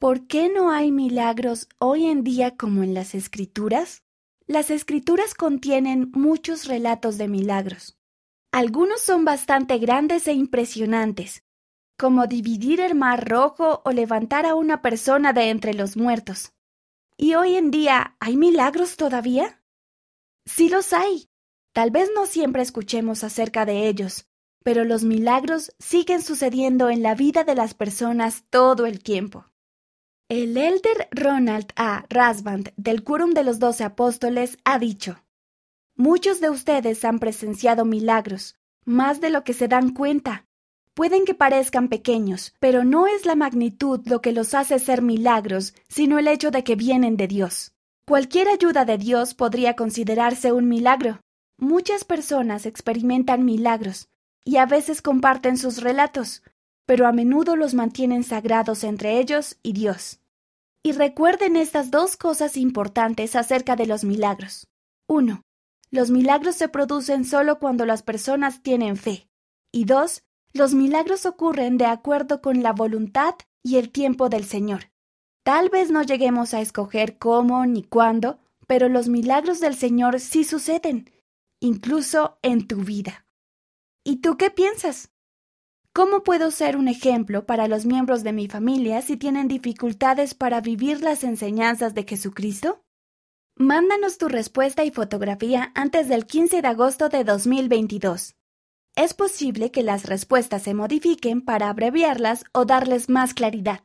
¿Por qué no hay milagros hoy en día como en las escrituras? Las escrituras contienen muchos relatos de milagros. Algunos son bastante grandes e impresionantes, como dividir el mar rojo o levantar a una persona de entre los muertos. ¿Y hoy en día hay milagros todavía? Sí los hay. Tal vez no siempre escuchemos acerca de ellos, pero los milagros siguen sucediendo en la vida de las personas todo el tiempo. El elder Ronald A. Rasband del Quórum de los Doce Apóstoles ha dicho, Muchos de ustedes han presenciado milagros, más de lo que se dan cuenta. Pueden que parezcan pequeños, pero no es la magnitud lo que los hace ser milagros, sino el hecho de que vienen de Dios. Cualquier ayuda de Dios podría considerarse un milagro. Muchas personas experimentan milagros y a veces comparten sus relatos, pero a menudo los mantienen sagrados entre ellos y Dios. Y recuerden estas dos cosas importantes acerca de los milagros. 1. Los milagros se producen solo cuando las personas tienen fe. Y dos, los milagros ocurren de acuerdo con la voluntad y el tiempo del Señor. Tal vez no lleguemos a escoger cómo ni cuándo, pero los milagros del Señor sí suceden, incluso en tu vida. ¿Y tú qué piensas? ¿Cómo puedo ser un ejemplo para los miembros de mi familia si tienen dificultades para vivir las enseñanzas de Jesucristo? Mándanos tu respuesta y fotografía antes del 15 de agosto de 2022. Es posible que las respuestas se modifiquen para abreviarlas o darles más claridad.